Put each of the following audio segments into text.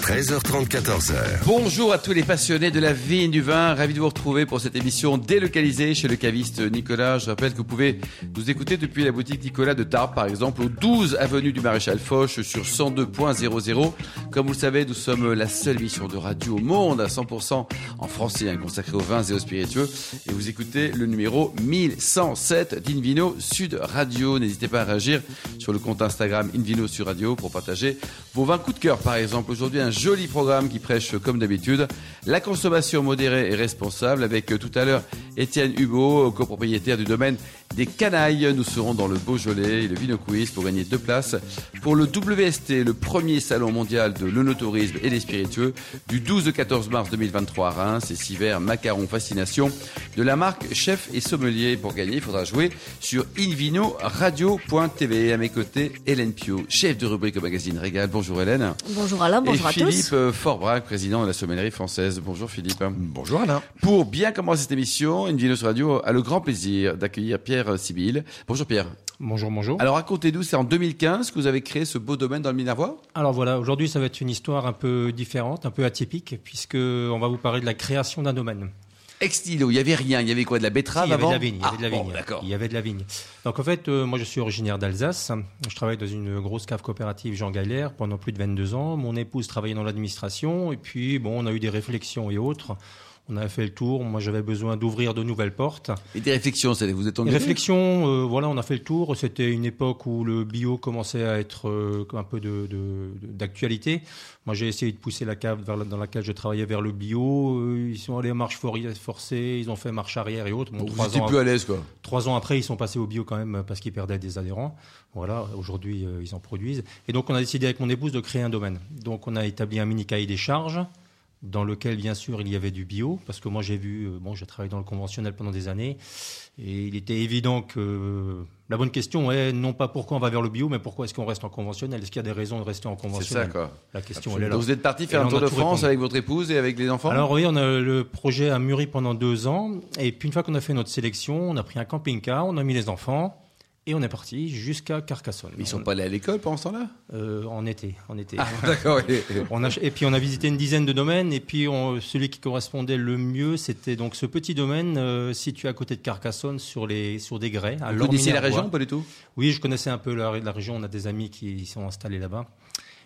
13h30, 14h. Bonjour à tous les passionnés de la vigne du vin. Ravi de vous retrouver pour cette émission délocalisée chez le caviste Nicolas. Je rappelle que vous pouvez nous écouter depuis la boutique Nicolas de Tarbes, par exemple, au 12 avenue du Maréchal Foch sur 102.00. Comme vous le savez, nous sommes la seule émission de radio au monde à 100% en français, hein, consacrée aux vins et aux spiritueux. Et vous écoutez le numéro 1107 d'Invino Sud Radio. N'hésitez pas à réagir sur le compte Instagram Invino Sud Radio pour partager vos vins coup de cœur, par exemple. Aujourd'hui, un joli programme qui prêche, comme d'habitude, la consommation modérée et responsable avec euh, tout à l'heure Étienne Hugo, copropriétaire du domaine des Canailles. Nous serons dans le Beaujolais et le Vino Quiz pour gagner deux places pour le WST, le premier salon mondial de l'onotourisme et des spiritueux du 12 au 14 mars 2023 à Reims et six verres macaron fascination de la marque Chef et Sommelier. Pour gagner, il faudra jouer sur invinoradio.tv. À mes côtés, Hélène Pio, chef de rubrique au magazine Régal. Bonjour Hélène. Bonjour Alain, bonjour et à Philippe tous. euh, Forbrac, président de la sommellerie française. Bonjour Philippe. Bonjour Alain. Pour bien commencer cette émission, Invino sur Radio a le grand plaisir d'accueillir Pierre Sibyl. Bonjour Pierre. Bonjour, bonjour. Alors racontez-nous, c'est en 2015 que vous avez créé ce beau domaine dans le Minervois? Alors voilà, aujourd'hui ça va être une histoire un peu différente, un peu atypique, puisque on va vous parler de la création d'un domaine. Ex-Tilo, il y avait rien, il y avait quoi de la betterave il y avait avant de la vigne, il y avait de la Ah, bon, vigne. d'accord. Il y avait de la vigne. Donc en fait, euh, moi je suis originaire d'Alsace. Je travaille dans une grosse cave coopérative Jean Galère pendant plus de 22 ans. Mon épouse travaillait dans l'administration et puis bon, on a eu des réflexions et autres. On a fait le tour. Moi j'avais besoin d'ouvrir de nouvelles portes. Et des réflexions, c'est vous êtes engagé réflexions, euh, voilà, on a fait le tour. C'était une époque où le bio commençait à être euh, un peu de- de- de- d'actualité. Moi, j'ai essayé de pousser la cave vers dans laquelle je travaillais vers le bio. Euh, ils sont allés à marche for- forcée, ils ont fait marche arrière et autres. Bon, Vous trois, étiez ans, plus à l'aise quoi. trois ans après, ils sont passés au bio quand même parce qu'ils perdaient des adhérents. Voilà, aujourd'hui, euh, ils en produisent. Et donc, on a décidé avec mon épouse de créer un domaine. Donc, on a établi un mini cahier des charges dans lequel, bien sûr, il y avait du bio, parce que moi, j'ai vu, euh, bon, j'ai travaillé dans le conventionnel pendant des années, et il était évident que la bonne question est non pas pourquoi on va vers le bio, mais pourquoi est-ce qu'on reste en conventionnel? Est-ce qu'il y a des raisons de rester en C'est ça conventionnel? quoi. La question, elle est là. Donc vous êtes parti faire un tour a de France répondu. avec votre épouse et avec les enfants? Alors oui, on a, le projet a mûri pendant deux ans. Et puis une fois qu'on a fait notre sélection, on a pris un camping-car, on a mis les enfants et on est parti jusqu'à Carcassonne. Ils sont pas allés à l'école pendant ce temps-là? Euh, en été, en été. Ah, d'accord. On a, et puis on a visité une dizaine de domaines et puis on- celui qui correspondait le mieux, c'était donc ce petit domaine euh, situé à côté de Carcassonne sur les sur des grès. À Vous connaissiez la région pas du tout? Oui, je connaissais un peu la, la région. On a des amis qui sont installés là-bas.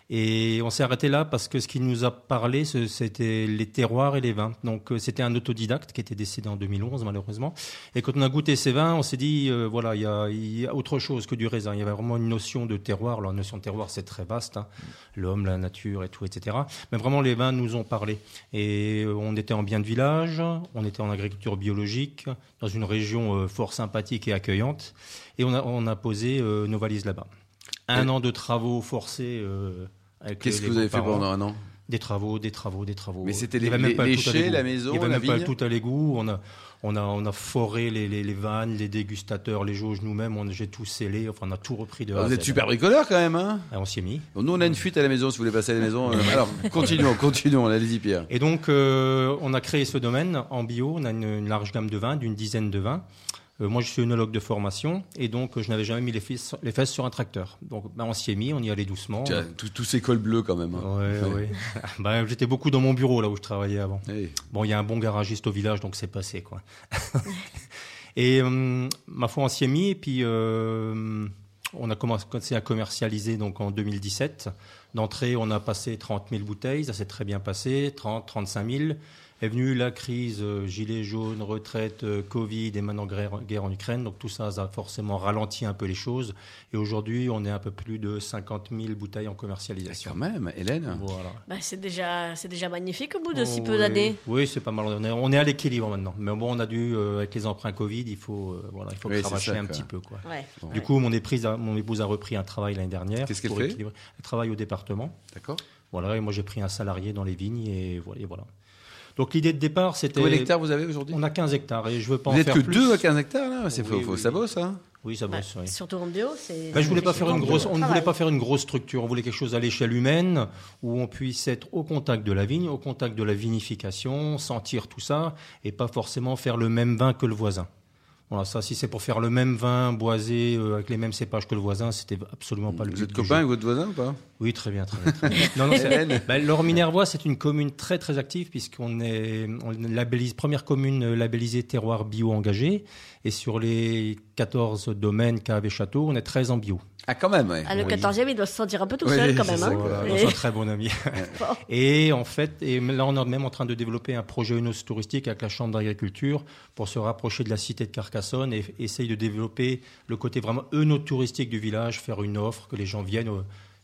Et on s'est arrêté là parce que ce qui nous a parlé, c'était les terroirs et les vins. Donc euh, c'était un autodidacte qui était décédé en 2011 malheureusement. Et quand on a goûté ces vins, on s'est dit euh, voilà, il y a, il y a autre chose que du raisin. Il y avait vraiment une notion de terroir. Alors, la notion de terroir, c'est très vaste, hein. l'homme, la nature et tout, etc. Mais vraiment, les vins nous ont parlé. Et euh, on était en bien de village, on était en agriculture biologique, dans une région euh, fort sympathique et accueillante. Et on a, on a posé euh, nos valises là-bas. Un an de travaux forcés. euh, Qu'est-ce que vous avez fait pendant un an Des travaux, des travaux, des travaux. Mais c'était les- même les- pas l'égout. la maison, Il y avait la même pas tout à l'égout. On a, on a, on a foré les, les, les vannes, les dégustateurs, les jauges nous-mêmes. On, j'ai tout scellé. Enfin, on a tout repris de A à Vous êtes super bricoleur quand même, hein Et on s'y est mis. Bon, Nous, on a une fuite à la maison, si vous voulez passer à la maison. euh, alors, continuons, continuons, allez-y Pierre. Et donc, euh, on a créé ce domaine en bio. On a une, une large gamme de vins, d'une dizaine de vins. Euh, moi, je suis œnologue de formation, et donc euh, je n'avais jamais mis les fesses, les fesses sur un tracteur. Donc, ben, on s'y est mis, on y allait doucement. Tiens, tous- ces cols bleus quand même. hein. Ouais. Ben, j'étais beaucoup dans mon bureau là où je travaillais avant. Bon, il y a un bon garagiste au village, donc c'est passé, quoi. et euh, ma foi, on s'y est mis, et puis euh, on a commencé à commercialiser donc en 2017. D'entrée, on a passé 30 000 bouteilles, ça s'est très bien passé, 30, 35 000. Est venue la crise, euh, gilet jaune, retraite, euh, Covid et maintenant guerre, guerre en Ukraine. Donc tout ça, ça a forcément ralenti un peu les choses. Et aujourd'hui, on est un peu plus de 50 000 bouteilles en commercialisation. Quand même, Hélène. Voilà. Bah, c'est déjà, c'est déjà magnifique au bout de si Oh, peu oui. d'années. Oui, c'est pas mal. On est, on est à l'équilibre maintenant. Mais bon, on a dû, euh, avec les emprunts Covid, il faut, euh, voilà, il faut Oui, c'est cravacher ça, un quoi. petit peu. Quoi. Ouais. Du coup, mon, épouse a, mon épouse a repris un travail l'année dernière. Qu'est-ce qu'elle fait? équilibrer. Elle travaille au département. D'accord. Voilà, et moi j'ai pris un salarié dans les vignes et voilà. et voilà. Donc l'idée de départ, c'était. Combien d'hectares vous avez aujourd'hui? On a 15 hectares et je veux pas Vous en n'êtes faire que plus. deux à 15 hectares là? C'est Oui, faux, oui, ça oui. bosse, hein? Oui, ça Bah, bosse. oui. Surtout en bio, c'est. Je voulais pas faire une grosse, on ne voulait pas faire une grosse structure. On voulait quelque chose à l'échelle humaine où on puisse être au contact de la vigne, au contact de la vinification, sentir tout ça et pas forcément faire le même vin que le voisin. Voilà, ça, si c'est pour faire le même vin boisé euh, avec les mêmes cépages que le voisin, c'était absolument pas le Vous but êtes du copain avec votre voisin ou pas? Oui, très bien, très bien. très bien. non, non, c'est- ben, L'Or Minervois, c'est une commune très très active puisqu'on est on labellise première commune labellisée terroir bio engagé et sur les 14 domaines caves et châteaux, on est 13 en bio. Ah, quand même, ouais. Ah, le 14e, il doit se sentir un peu tout Oui, seul quand même. ça, hein. Voilà, Et- un très bon ami. et en fait, et là, on est même en train de développer un projet Unos touristique avec la Chambre d'agriculture pour se rapprocher de la cité de Carcassonne et essayer de développer le côté vraiment touristique du village, faire une offre, que les gens viennent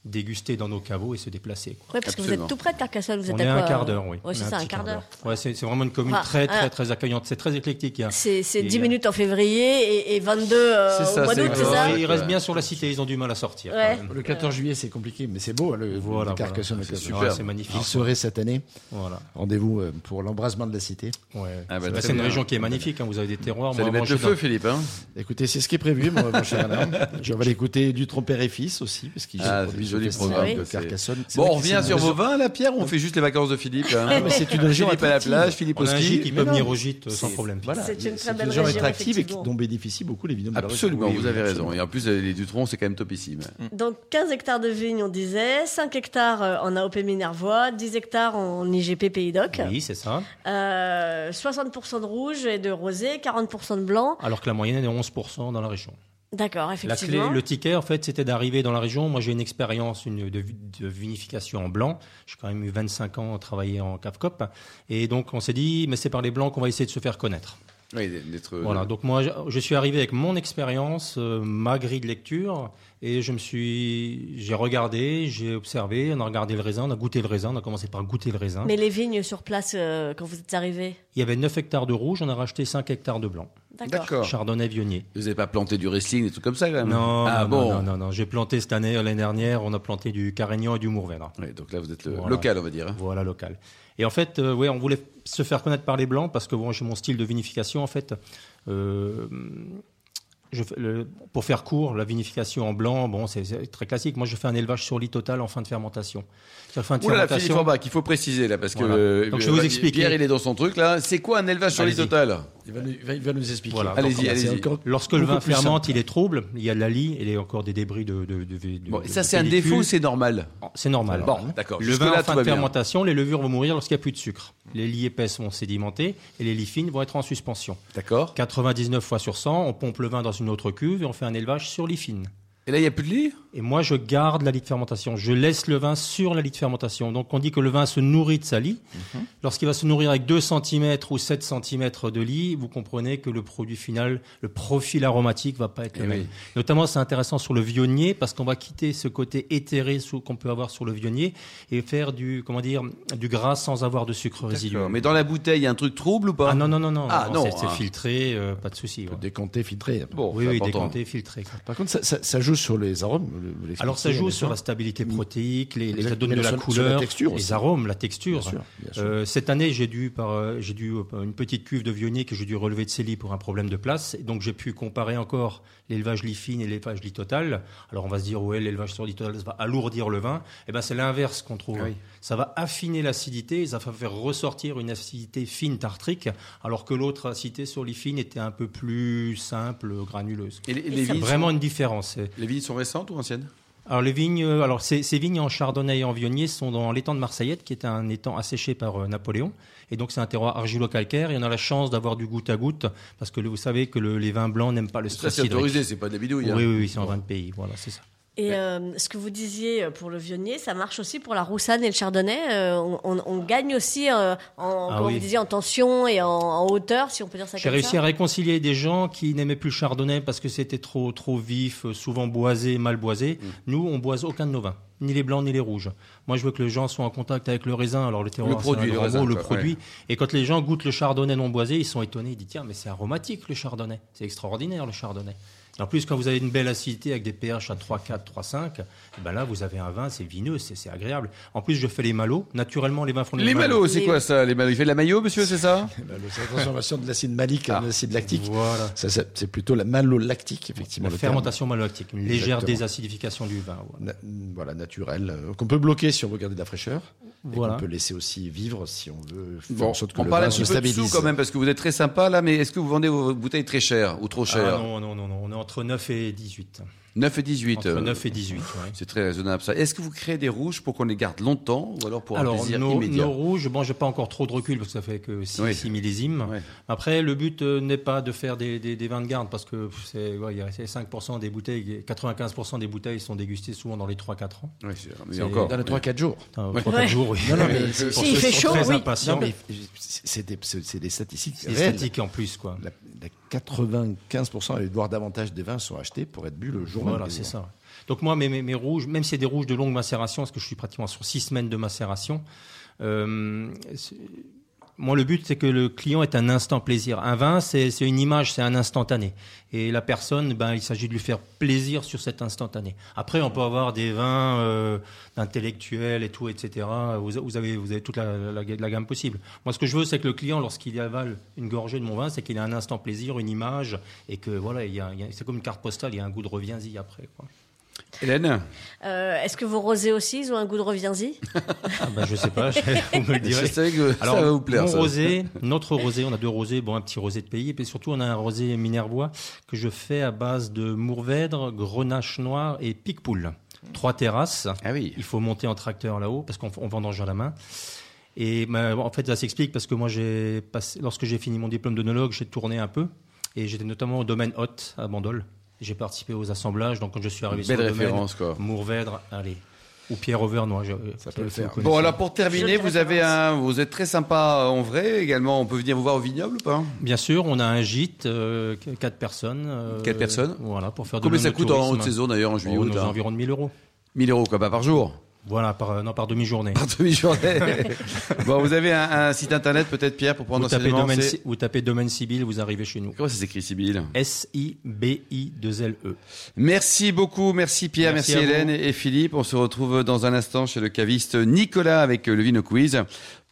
déguster dans nos caveaux et se déplacer. quoi. Ouais, parce que vous êtes tout près de Carcassonne. Vous On êtes est à à un quoi, quart euh d'heure, oui. Ouais, c'est On est ça, un petit quart d'heure. Ouais, c'est c'est vraiment une commune Ah, très, très, ah. très accueillante. C'est très éclectique. a- C'est c'est Et 10 il y a- minutes en février et, et 22 euh, C'est ça, au mois d'août, c'est ça Ils restent bien sur la cité, ils ont du mal à sortir. Ouais. quand même. Le 14 juillet, c'est compliqué, mais c'est beau, hein, le, Voilà, le Carcassonne. voilà. le C'est 14 super, juillet. c'est magnifique. Il serait cette année. Voilà. Rendez-vous euh, pour l'embrasement de la cité. Ouais. Ah, bah, C'est- une région qui est magnifique. hein. Vous avez des terroirs. Vous allez mettre le feu, Philippe, hein Écoutez, c'est ce qui est prévu, mon, cher. Je vais l'écouter du Tromper et Fils aussi, parce qu'il produit joli programme, de Carcassonne. Bon, on revient sur vos vins, là, Pierre, on fait juste les vacances de Philippe hein mais c'est une région Philippe à la plage, Philippe au On a un ski. gîte qui peut venir au gîte euh, sans problème. C'est une très c'est belle région attractive et dont bénéficient beaucoup les vignobles la. Absolument, vous avez raison. Et en plus, euh, les Dutron, c'est quand même topissime. Donc 15 hectares de vignes, on disait, 5 hectares euh, en AOP Minervois, 10 hectares en IGP Pays d'Oc, Oui, c'est ça. euh, 60% de rouge et de rosé, 40% de blanc. Alors que la moyenne est de 11% dans la région. D'accord, La clé, effectivement. le ticket, en fait, c'était d'arriver dans la région. Moi, j'ai une expérience une, de, de vinification en blanc. J'ai quand même eu 25 ans à travailler en CAFCOP. Et donc, on s'est dit, mais c'est par les blancs qu'on va essayer de se faire connaître. Oui, d'être. Voilà, donc moi, je, je suis arrivé avec mon expérience, euh, ma grille de lecture, et je me suis, j'ai regardé, j'ai observé, on a regardé le raisin, on a goûté le raisin, on a commencé par goûter le raisin. Mais les vignes sur place, euh, quand vous êtes arrivé Il y avait 9 hectares de rouge, on a racheté 5 hectares de blanc. D'accord. Chardonnay Vionnier. Vous n'avez pas planté du wrestling, des trucs comme ça, quand même? Non, Ah non, bon non, non, non, j'ai planté cette année, l'année dernière, on a planté du Carignan et du Mourvèdre. Oui, donc là, vous êtes le Voilà. local, on va dire. hein. Voilà, local. Et en fait, euh, ouais, on voulait se faire connaître par les blancs parce que bon, j'ai mon style de vinification. En fait, euh, je fais le- pour faire court, la vinification en blanc, bon, c'est très classique. Moi, je fais un élevage sur lit total en fin de fermentation. Sur fin de là, fermentation. Philippe il faut préciser là, parce que euh, Donc, je vais vous euh, expliquer. Pierre, il est dans son truc là. C'est quoi un élevage sur Allez-y. total? Il va nous, il va- il va nous expliquer. Voilà. Allez-y, Lorsque le vin fermente, simple. il est trouble. Il y a de la lie et il y a encore des débris de. de, de, de- Bon, de- et ça, c'est un défaut, ou c'est normal? C'est normal. Bon, d'accord. Le vin en fin de fermentation, les levures vont mourir lorsqu'il n'y a plus de sucre. Les lits épaisses vont sédimenter et les lits fines vont être en suspension. D'accord. 99 fois sur 100, on pompe le vin dans une autre cuve et on fait un élevage sur lit fine. Et là, il n'y a plus de lit? Et moi, je garde la lie de fermentation. Je laisse le vin sur la lie de fermentation. Donc, on dit que le vin se nourrit de sa lie. Mhm. Lorsqu'il va se nourrir avec 2 cm ou 7 cm de lie, vous comprenez que le produit final, le profil aromatique va pas être le Eh même. oui. Notamment, c'est intéressant sur le vionnier parce qu'on va quitter ce côté éthéré qu'on peut avoir sur le vionnier et faire du, comment dire, du gras sans avoir de sucre résiduel. D'accord. Mais dans la bouteille, il y a un truc trouble ou pas? Ah non, non, non, non. Ah, non, c'est c'est hein. filtré, euh, pas de souci. ouais. Décompté, filtré. Bon, Oui, oui, décanté, filtré. quoi. Par contre, ça, ça- ça joue sur les arômes. Alors ça joue sur la stabilité protéique, les, les ça donne de la sur- sur couleur, la texture les aussi. arômes, la texture. Bien sûr, bien sûr. Euh, cette année, j'ai dû, par, euh, j'ai dû euh, une petite cuve de vionnier que j'ai dû relever de Célie pour un problème de place. Et donc j'ai pu comparer encore l'élevage lit fine et l'élevage lit total. Alors on va se dire ouais, l'élevage sur lit total ça va alourdir le vin. Eh ben c'est l'inverse qu'on trouve. Oui. Ça va affiner l'acidité, ça va faire ressortir une acidité fine tartrique, alors que l'autre acidité sur lit fine était un peu plus simple, granuleuse. Et les, Et les Vraiment sont... une différence. Les vignes sont récentes ou anciennes? Alors les vignes, euh, alors ces, ces vignes en chardonnay et en vionnier sont dans l'étang de Marseillette, qui est un étang asséché par euh, Napoléon. Et donc c'est un terroir argilo-calcaire. Et on a la chance d'avoir du goutte à goutte, parce que vous savez que le- les vins blancs n'aiment pas le Ça, stress c'est autorisé, c'est pas de la bidouille. Oui, hein. oui, oui, c'est en vin de pays. Voilà, c'est ça. Et euh, ce que vous disiez pour le vionnier, ça marche aussi pour la roussanne et le chardonnay. Euh, on, on- on gagne aussi euh, en, Ah comme oui. vous disiez, en tension et en, en hauteur, si on peut dire ça J'ai réussi ça. à réconcilier des gens qui n'aimaient plus le chardonnay parce que c'était trop, trop vif, euh, souvent boisé, mal boisé. Mm. Nous, on boise aucun de nos vins, ni les blancs ni les rouges. Moi, je veux que les gens soient en contact avec le raisin. Alors le terroir, Le produit, le raisin, mot, le quoi, produit. Et quand les gens goûtent le chardonnay non boisé, ils sont étonnés. Ils disent tiens, mais c'est aromatique le chardonnay. C'est extraordinaire le chardonnay. En plus, quand vous avez une belle acidité avec des pH à 3, 4, 3, 5, ben là, vous avez un vin, c'est vineux, c'est c'est agréable. En plus, je fais les malots. Naturellement, les vins font des Les malots. malots, c'est quoi ça Les malots? Il fait de la maillot, monsieur, c'est ça? C'est la transformation de l'acide malique en Ah. acide lactique. Voilà. Ça, c'est c'est plutôt la malolactique, effectivement. La fermentation malolactique, une légère Exactement. désacidification du vin. voilà. Na- voilà, naturelle, euh, qu'on peut bloquer si on veut garder de la fraîcheur, et Voilà. qu'on peut laisser aussi vivre si on veut faire Bon, en sorte que on le parle un vin petit se peu de sous quand même, parce que vous êtes très sympa là, mais est-ce que vous vendez vos bouteilles très chères ou trop Ah chères? non, non, non, non, on est entre 9 et 18. 9 et 18. Entre euh, 9 et 18, ouais. C'est très raisonnable ça. Est-ce que vous créez des rouges pour qu'on les garde longtemps ou alors pour un Alors, plaisir nos, immédiat nos rouges, bon, j'ai pas encore trop de recul parce que ça fait que 6, Oui. millésimes. Après, le but euh, n'est pas de faire des, des, des vins de garde parce que c'est, ouais, il y a c'est 5% des bouteilles, 95% des bouteilles sont dégustées souvent dans les 3-4 ans. Oui, c'est- encore. Dans les 3-4 jours. Enfin, Ouais. 3-4 Ouais. jours, oui. Non, non, mais Si, il fait chaud, très oui. c'est des, c'est- c'est des statistiques C'est en plus, quoi. La, la 95% et voire davantage des vins sont achetés pour être bu le jour même. Voilà, c'est ça. Donc moi, mes, mes, mes rouges, même si c'est des rouges de longue macération, parce que je suis pratiquement sur six semaines de macération, euh, moi, le but, c'est que le client ait un instant plaisir. Un vin, c'est une image, c'est un instantané. Et la personne, ben, il s'agit de lui faire plaisir sur cet instantané. Après, on peut avoir des vins euh, d'intellectuels et tout, etc. Vous, avez, vous avez toute la, gamme possible. Moi, ce que je veux, c'est que le client, lorsqu'il avale une gorgée de mon vin, c'est qu'il ait un instant plaisir, une image, et que voilà, a, a- c'est comme une carte postale, il y a un goût de reviens-y après. Hélène Euh, Est-ce que vos rosés aussi, ils ont un goût de reviens-y Ah ben, je sais pas, je- vous me le Je direz. savais que Alors, ça va vous plaire. mon ça. rosé, notre rosé, on a deux rosés, bon, un petit rosé de pays, et puis surtout, on a un rosé minervois que je fais à base de Mourvèdre, Grenache noir et Picpoul. Trois terrasses. Ah oui. Il faut monter en tracteur là-haut parce qu'on on vendange à la main. Et ben, en fait, ça s'explique parce que moi, j'ai passé, lorsque j'ai fini mon diplôme d'onologue, j'ai tourné un peu et j'étais notamment au domaine Haute à Bandol. J'ai participé aux assemblages, donc quand je suis arrivé Belle sur le domaine, référence quoi. Mourvèdre, allez, ou Pierre Auvernois, je- Ça peut le faire. Bon alors pour terminer, vous avez un, vous êtes très sympa en vrai également. On peut venir vous voir au vignoble ou pas? Bien sûr, on a un gîte, euh, qu- quatre personnes. euh, Quatre personnes Voilà, pour faire de Combien ça coûte en haute saison d'ailleurs en juillet Oh, août hein environ de 1000 euros. 1000 euros quoi, pas par jour Voilà, par, euh, non, par demi-journée. Par demi-journée. bon, vous avez un, un site internet peut-être Pierre pour prendre Vous tapez, domaine, vous tapez domaine Sibyl, vous arrivez chez nous. Comment ça s'écrit Sibyl S-I-B-I-2-L-E. Merci beaucoup, merci Pierre, merci, Hélène vous. et Philippe. On se retrouve dans un instant chez le caviste Nicolas avec le Vino Quiz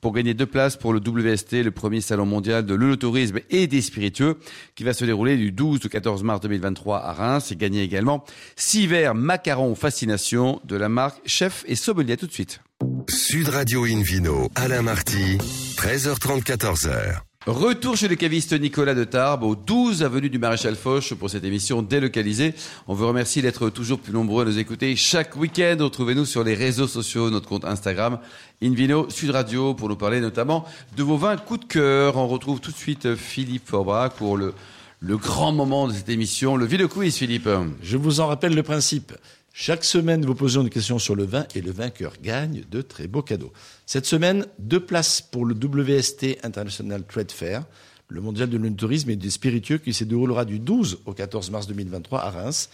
pour gagner deux places pour le WST, le premier salon mondial de l'œnotourisme et des spiritueux qui va se dérouler du 12 au 14 mars 2023 à Reims et gagner également six verres macarons fascination de la marque Chef et Sommelier. Tout de suite. Sud Radio Invino, Alain Marty, 13h30, 14h. Retour chez le caviste Nicolas de Tarbes, au 12 avenue du Maréchal Foch pour cette émission délocalisée. On vous remercie d'être toujours plus nombreux à nous écouter chaque week-end. Retrouvez-nous sur les réseaux sociaux, notre compte Instagram, Invino Sud Radio, pour nous parler notamment de vos vins coup de cœur. On retrouve tout de suite Philippe Forbrac pour le, le grand moment de cette émission, le Vino Quiz, Philippe. Je vous en rappelle le principe. Chaque semaine, vous posez une question sur le vin et le vainqueur gagne de très beaux cadeaux. Cette semaine, deux places pour le WST International Trade Fair, le mondial de l'œnotourisme et des spiritueux qui se déroulera du 12 au 14 mars 2023 à Reims,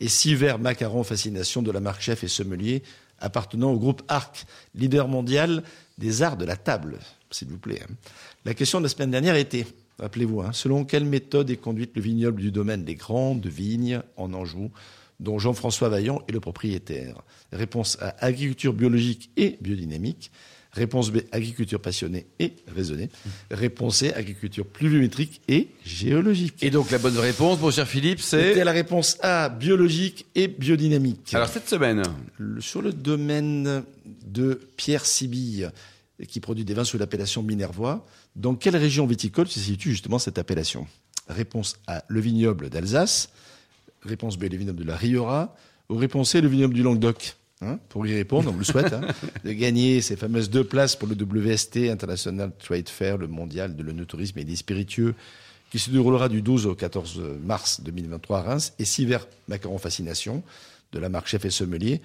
et six verres macarons fascination de la marque Chef et Sommelier appartenant au groupe ARC, leader mondial des arts de la table, s'il vous plaît. hein. La question de la semaine dernière était, rappelez-vous, hein, selon quelle méthode est conduite le vignoble du domaine des Grandes Vignes en Anjou, dont Jean-François Vaillant est le propriétaire Réponse A, agriculture biologique et biodynamique. Réponse B, agriculture passionnée et raisonnée. Réponse C, agriculture pluviométrique et géologique. Et donc la bonne réponse, mon cher Philippe, C'était c'est... la réponse A, biologique et biodynamique. Alors cette semaine, Le- sur le domaine de Pierre Sibille, qui produit des vins sous l'appellation Minervois, dans quelle région viticole se situe justement cette appellation? Réponse A, le vignoble d'Alsace. Réponse B, le vignoble de la Riora. Ou réponse C, le vignoble du Languedoc. Hein, pour y répondre, on vous le souhaite, hein, de gagner ces fameuses deux places pour le WST, International Trade Fair, le mondial de l'œnotourisme et des spiritueux, qui se déroulera du 12 au 14 mars 2023 à Reims, et six verres macarons fascination de la marque Chef et Sommelier.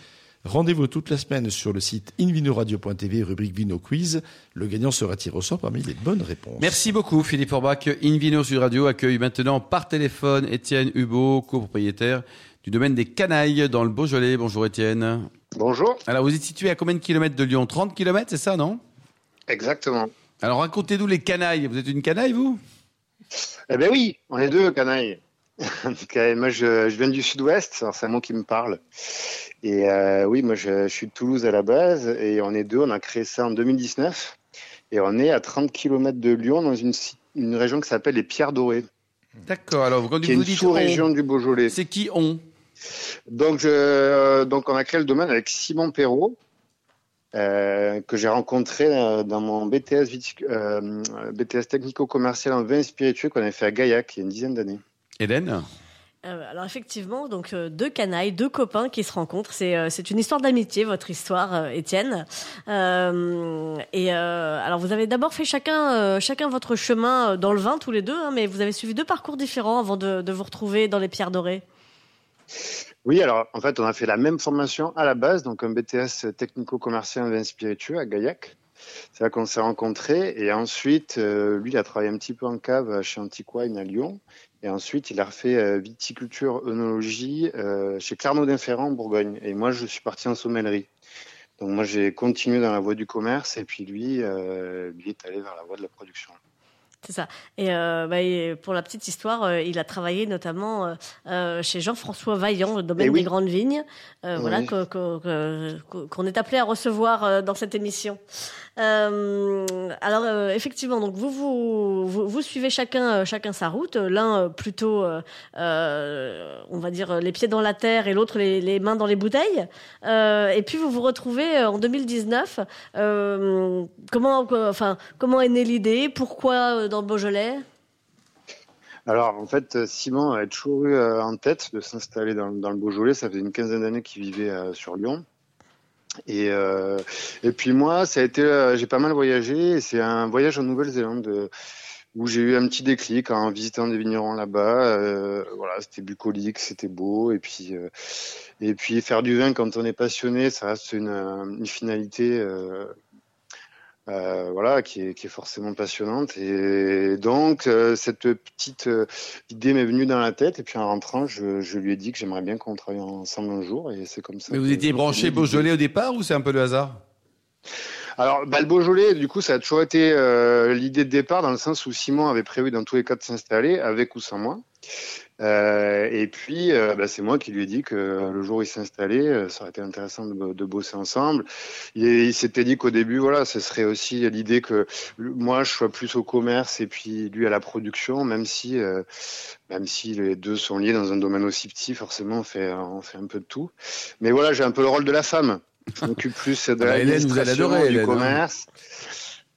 Rendez-vous toute la semaine sur le site invinoradio.tv, rubrique Vino Quiz. Le gagnant sera tiré au sort parmi les bonnes réponses. Merci beaucoup Philippe Forbach. Invino Sud Radio accueille maintenant par téléphone Étienne Hubot, copropriétaire du domaine des Canailles dans le Beaujolais. Bonjour Étienne. Bonjour. Alors vous êtes situé à combien de kilomètres de Lyon? 30 kilomètres, c'est ça, non? Exactement. Alors racontez-nous les canailles. Vous êtes une canaille, vous? Eh ben oui, on est deux, canailles. En tout cas, moi, je, je viens du sud-ouest, c'est un mot qui me parle. Et euh, oui, moi, je, je suis de Toulouse à la base, et on est deux, on a créé ça en 2019, et on est à 30 km de Lyon, dans une, une région qui s'appelle les Pierres Dorées, D'accord. Alors, quand qui est vous une dites sous-région on, du Beaujolais. c'est qui on? Donc, je, euh, donc, on a créé le domaine avec Simon Perrault, euh, que j'ai rencontré euh, dans mon BTS, BTS technico-commercial en vin et spiritueux qu'on avait fait à Gaillac il y a une dizaine d'années. Hélène Euh, alors effectivement, donc euh, deux canailles, deux copains qui se rencontrent. C'est euh, c'est une histoire d'amitié, votre histoire, Étienne. Euh, et euh, alors vous avez d'abord fait chacun euh, chacun votre chemin dans le vin tous les deux, hein, mais vous avez suivi deux parcours différents avant de, de vous retrouver dans les Pierres Dorées. Oui, alors en fait, on a fait la même formation à la base, donc un BTS technico-commercial en vin spiritueux à Gaillac. C'est là qu'on s'est rencontrés. Et ensuite, euh, lui, il a travaillé un petit peu en cave chez Antiquine à Lyon. Et ensuite, il a refait euh, viticulture, œnologie euh, chez Clermont-Ferrand en Bourgogne. Et moi, je suis parti en sommellerie. Donc moi, j'ai continué dans la voie du commerce. Et puis lui, euh, lui est allé vers la voie de la production. C'est ça. Et, euh, bah, et pour la petite histoire, euh, il a travaillé notamment euh, chez Jean-François Vaillant, le domaine Eh oui. des grandes vignes, Oui. voilà qu'on est appelé à recevoir dans cette émission. Euh, alors euh, effectivement, donc vous vous, vous suivez chacun euh, chacun sa route. L'un plutôt, on va dire les pieds dans la terre et l'autre les, mains dans les bouteilles. Et puis vous vous retrouvez en 2019. Euh, comment, enfin, comment est née l'idée? Pourquoi dans le Beaujolais? Alors, en fait, Simon avait toujours eu en tête de s'installer dans, le Beaujolais. Ça faisait une quinzaine d'années qu'il vivait sur Lyon. Et, euh, et puis moi, ça a été, euh, j'ai pas mal voyagé. C'est un voyage en Nouvelle-Zélande euh, où j'ai eu un petit déclic en visitant des vignerons là-bas. Euh, voilà, c'était bucolique, c'était beau. Et puis, euh, et puis faire du vin quand on est passionné, ça reste une, une finalité. Euh, voilà, qui est, qui est forcément passionnante. Et donc, euh, cette petite euh, idée m'est venue dans la tête. Et puis, en rentrant, je, je lui ai dit que j'aimerais bien qu'on travaille ensemble un jour. Et c'est comme ça. Mais vous étiez branché Beaujolais au départ ou c'est un peu le hasard? Alors, bah, le Beaujolais, du coup, ça a toujours été euh, l'idée de départ, dans le sens où Simon avait prévu dans tous les cas de s'installer, avec ou sans moi. Euh, et puis, euh, bah, c'est moi qui lui ai dit que euh, le jour où il s'installait, euh, ça aurait été intéressant de, de bosser ensemble. Il, il s'était dit qu'au début, voilà, ce serait aussi l'idée que moi, je sois plus au commerce et puis lui à la production, même si, même si les deux sont liés dans un domaine aussi petit, forcément, on fait, on fait un peu de tout. Mais voilà, j'ai un peu le rôle de la femme. Je m'occupe plus de Ah bah, l'administration, du Hélène, hein. commerce.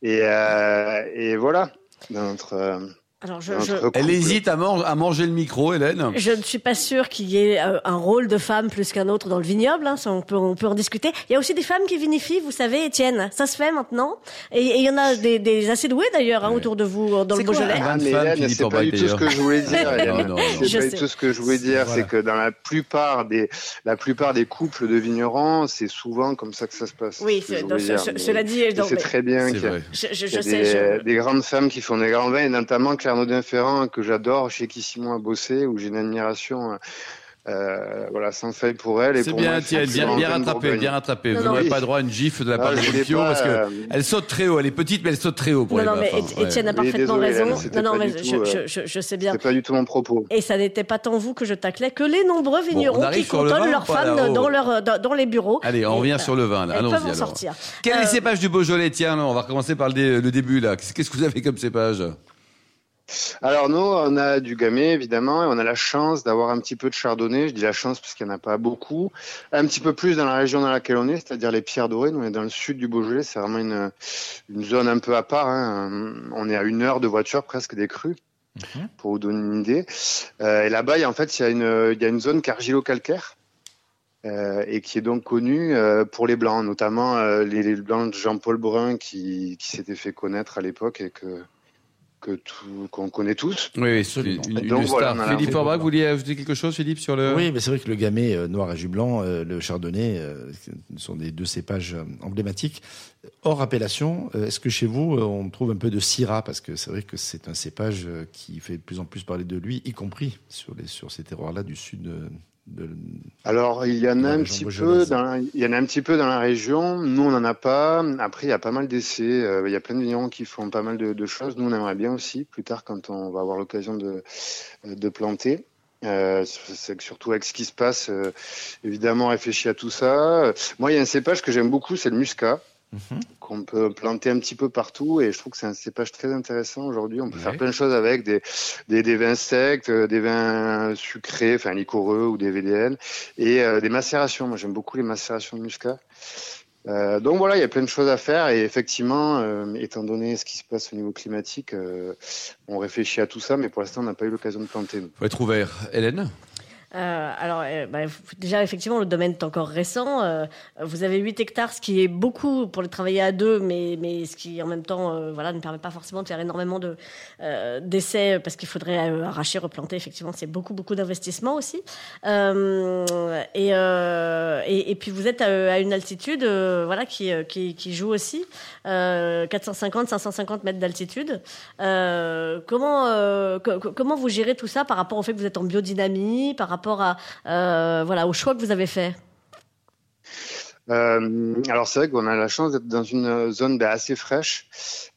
Et, euh, et voilà, dans notre, Alors je, dans je, notre Elle hésite à, man- à manger le micro, Hélène. je ne suis pas sûre qu'il y ait euh, un rôle de femme plus qu'un autre dans le vignoble. Hein, ça, on, peut, on peut en discuter. Il y a aussi des femmes qui vinifient, vous savez, Étienne. Ça se fait maintenant. Et et il y en a des, des assez douées d'ailleurs hein, autour de vous euh, dans C'est le Beaujolais. Ah, c'est pas du tout ce que je voulais dire. Hélène. Non, non, C'est Je pas du tout ce que je voulais dire. Voilà. C'est que dans la plupart des, la plupart des couples de vignerons, c'est souvent comme ça que ça se passe. Oui, C'est c'est- cela dit, je donc, sais mais- très bien C'est qu'il y a, des grandes femmes qui font des grands vins, et notamment Claire Ferrand que j'adore, chez qui Simon a bossé, où j'ai une admiration. Euh, voilà, sans faille pour elle. et C'est pour bien, moi, tiens, c'est bien, bien de rattrapé, bien rattrapé. Non, Vous non, n'aurez oui. pas droit à une gifle de la Ah, part de je voulais Pio parce que euh, elle saute très haut. Elle est petite, mais elle saute très haut pour Non, les non, mais hein. Éti- Étienne a parfaitement désolé, raison. Non, non, mais je, euh, je, je sais bien. C'est pas du tout mon propos. Et ça n'était pas tant vous que je taclais que les nombreux vignerons qui vin leurs femmes dans, leur, dans, dans les bureaux. Allez, on revient euh, sur le vin. là. Peuvent en sortir. Quel est Euh, le cépage du Beaujolais? Tiens, on va commencer par le début là. Qu'est-ce que vous avez comme cépage? Alors nous, on a du gamay évidemment, et on a la chance d'avoir un petit peu de chardonnay. Je dis la chance parce qu'il n'y en a pas beaucoup. Un petit peu plus dans la région dans laquelle on est, c'est-à-dire les Pierres Dorées. Nous, on est dans le sud du Beaujolais. C'est vraiment une, une zone un peu à part. hein. On est à une heure de voiture presque des crues, pour vous donner une idée. Euh, et là-bas, il y a, en fait, il y a une, il y a une zone cargilo-calcaire. euh, et qui est donc connue euh, pour les blancs, notamment euh, les, les blancs de Jean-Paul Brun qui, qui s'était fait connaître à l'époque et que que tout qu'on connaît tous. Oui, oui, une, une- Donc voilà, star. Philippe. Orbach, vous vouliez ajouter quelque chose, Philippe, sur le. Oui, mais c'est vrai que le gamay euh, noir et jus blanc, euh, le chardonnay, euh, ce sont des deux cépages euh, emblématiques. Hors appellation, euh, est-ce que chez vous, euh, on trouve un peu de syrah? Parce que c'est vrai que c'est un cépage euh, qui fait de plus en plus parler de lui, y compris sur, les, sur ces terroirs-là du sud de, Alors, il y en a un petit peu dans, la- il y en a un petit peu dans la région. Nous, on n'en a pas. Après, il y a pas mal d'essais. Euh, il y a plein de vignerons qui font pas mal de, de choses. Nous, on aimerait bien aussi, plus tard, quand on va avoir l'occasion de, de planter. Euh, surtout avec ce qui se passe, euh, évidemment, réfléchir à tout ça. Moi, il y a un cépage que j'aime beaucoup, c'est le muscat. Mhm. qu'on peut planter un petit peu partout et je trouve que c'est un cépage très intéressant aujourd'hui. On peut faire plein de choses avec des, des, des, vins secs, euh, des vins sucrés, enfin liquoreux ou des VDN et euh, des macérations. Moi j'aime beaucoup les macérations de muscat. Euh, donc voilà, il y a plein de choses à faire et effectivement, euh, étant donné ce qui se passe au niveau climatique, on réfléchit à tout ça, mais pour l'instant on n'a pas eu l'occasion de planter. Il faut être ouvert. Hélène? Euh, alors, euh, bah, déjà, effectivement, le domaine est encore récent. Euh, vous avez 8 hectares, ce qui est beaucoup pour les travailler à deux, mais, ce qui, en même temps, voilà, ne permet pas forcément de faire énormément de, d'essais parce qu'il faudrait arracher, replanter. Effectivement, c'est beaucoup, beaucoup d'investissement aussi. Et, puis, vous êtes à, une altitude voilà, qui, joue aussi. 450, 550 mètres d'altitude. comment, comment vous gérez tout ça par rapport au fait que vous êtes en biodynamie, par rapport à euh, voilà au choix que vous avez fait euh, alors c'est vrai qu'on a la chance d'être dans une zone ben, assez fraîche.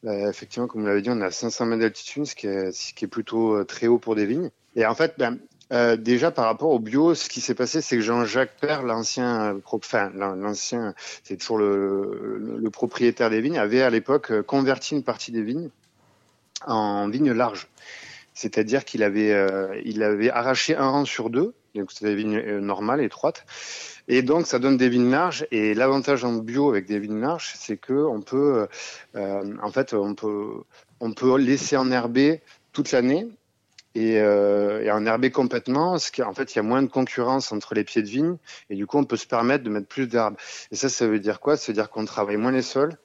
Euh, effectivement, comme vous l'avez dit, on a 500 mètres d'altitude, ce qui est, plutôt très haut pour des vignes. Et en fait, ben, déjà par rapport au bio, ce qui s'est passé, c'est que Jean-Jacques Père, l'ancien, enfin l'ancien, c'est toujours le, propriétaire des vignes, avait à l'époque converti une partie des vignes en vignes larges. C'est-à-dire qu'il avait, il avait arraché un rang sur deux donc c'est des vignes euh, normales, étroites. Et donc ça donne des vignes larges. Et l'avantage en bio avec des vignes larges, c'est que on peut, euh, en fait, on peut, on peut laisser enherber toute l'année et, euh, et enherber complètement, parce qu'en fait, il y a moins de concurrence entre les pieds de vigne, et du coup, on peut se permettre de mettre plus d'herbes. Et ça, ça veut dire quoi? Ça veut dire qu'on travaille moins les sols,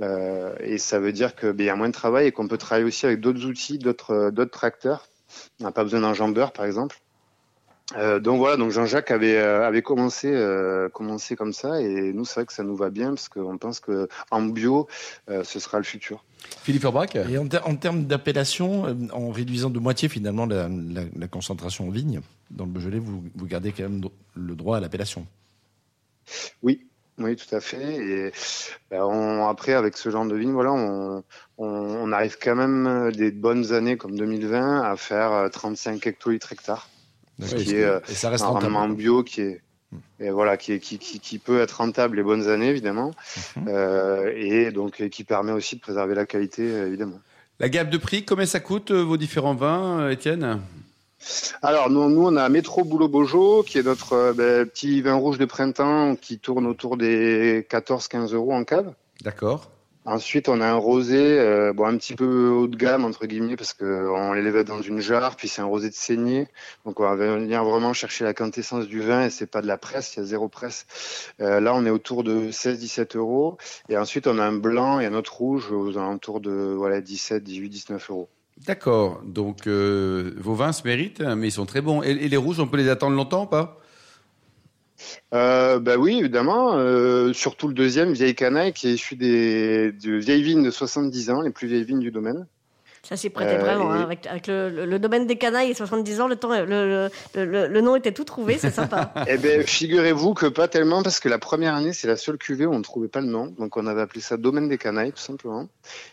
euh, et ça veut dire qu'il ben, y a moins de travail et qu'on peut travailler aussi avec d'autres outils, d'autres, d'autres tracteurs. On n'a pas besoin d'un jambeur, par exemple. Euh, donc voilà, donc Jean-Jacques avait euh, avait commencé euh, commencé comme ça et nous c'est vrai que ça nous va bien parce qu'on pense que en bio ce sera le futur. Philippe Orbach. Et en, termes d'appellation, en réduisant de moitié finalement la, concentration en vigne dans le Beaujolais, vous, vous gardez quand même le droit à l'appellation. Oui, oui, tout à fait. Et ben, après, avec ce genre de vigne, voilà, on, on, arrive quand même des bonnes années comme 2020 à faire 35 hectolitres hectares qui est euh, et ça reste rentable. bio, qui est et voilà, qui, qui, qui, qui, peut être rentable les bonnes années évidemment, mhm. euh, et donc qui permet aussi de préserver la qualité évidemment. La gamme de prix, combien ça coûte euh, vos différents vins, Étienne? Alors nous, nous, on a Métro Boulot Bojo qui est notre ben, petit vin rouge de printemps qui tourne autour des 14-15 euros en cave. D'accord. Ensuite, on a un rosé, euh, bon, un petit peu haut de gamme entre guillemets parce que on l'élève dans une jarre, puis c'est un rosé de saignée, donc on va venir vraiment chercher la quintessence du vin et c'est pas de la presse, il y a zéro presse. Euh, là, on est autour de 16-17 euros, et ensuite on a un blanc et un autre rouge aux alentours de voilà 17, 18, 19 euros. D'accord, donc euh, vos vins se méritent, mais ils sont très bons. Et, les rouges, on peut les attendre longtemps, ou pas? Euh, bah oui, évidemment. Euh, surtout le deuxième, Vieille Canaille, qui est issu des de vieilles vignes de 70 ans, les plus vieilles vignes du domaine. Ça s'y prêtait euh, vraiment, hein, avec, avec le, le, domaine des canailles et 70 ans, le, temps, le, le, nom était tout trouvé, c'est sympa. eh bien, figurez-vous que pas tellement, parce que la première année, c'est la seule cuvée où on ne trouvait pas le nom, donc on avait appelé ça domaine des canailles, tout simplement.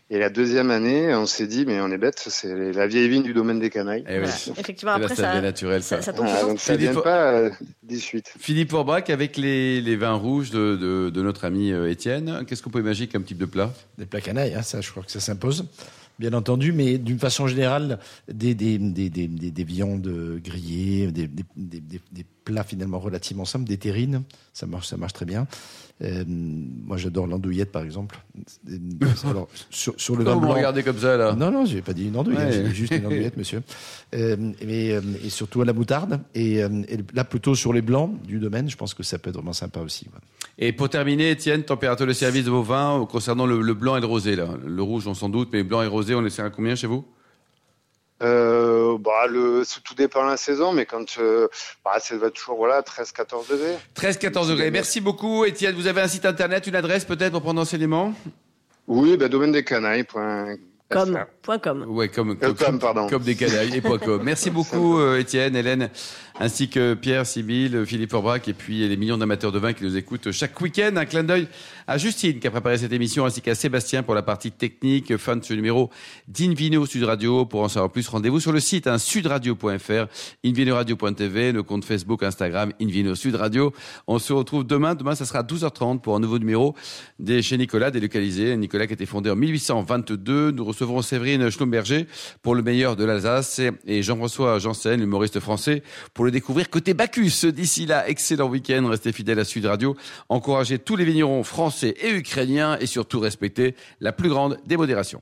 Et la deuxième année, on s'est dit, mais on est bête, c'est la vieille vigne du domaine des canailles. Eh Effectivement, après, ça, ça, naturel, ça. ça, tombe ah, donc ça vient pas euh, des suites. Philippe Orbach, avec les, les vins rouges de, de, de notre ami euh, Étienne, qu'est-ce qu'on peut imaginer comme type de plat? Des plats canailles, hein, ça, je crois que ça s'impose bien entendu, mais d'une façon générale, des, des, des, des, des viandes grillées, des, des, plats finalement relativement simples, des terrines, ça marche, ça marche très bien. Euh, moi, j'adore l'andouillette, par exemple. Alors, sur, sur le vin blanc. Vous regardez comme ça, là? Non, non, j'ai pas dit une andouillette, j'ai juste une andouillette, monsieur. Euh, euh, et surtout à la moutarde. Et, et, là, plutôt sur les blancs du domaine, je pense que ça peut être vraiment sympa aussi. Et pour terminer, Étienne, température de service de vos vins concernant le, le, blanc et le rosé, là. Le rouge, on s'en doute, mais blanc et rosé, on essaie à combien chez vous? Euh, bah, le, tout dépend de la saison, mais quand euh, bah, ça va toujours voilà, 13-14 degrés. 13-14 degrés. Merci beaucoup, Étienne. Vous avez un site internet, une adresse peut-être pour prendre enseignement? Oui, bah, domaine des canailles. Com. Point com. Ouais, comme, Euh, com, pardon. comme des canailles et point com. Merci beaucoup, euh, Étienne, Hélène, ainsi que Pierre, Sybille, Philippe Forbrac et puis les millions d'amateurs de vin qui nous écoutent chaque week-end. Un clin d'œil à Justine qui a préparé cette émission ainsi qu'à Sébastien pour la partie technique. Fin de ce numéro d'Invino Sud Radio. Pour en savoir plus, rendez-vous sur le site hein, sudradio.fr, invinoradio.tv, le compte Facebook, Instagram, Invino Sud Radio. On se retrouve demain. Demain, ça sera à 12h30 pour un nouveau numéro des chez Nicolas délocalisé. Nicolas qui a été fondé en 1822. Nous recevrons Séverine Schlumberger pour le meilleur de l'Alsace et Jean-François Janssen, l'humoriste français, pour le découvrir côté Bacchus. D'ici là, excellent week-end. Restez fidèles à Sud Radio. Encouragez tous les vignerons français et ukrainiens et surtout respectez la plus grande démodération.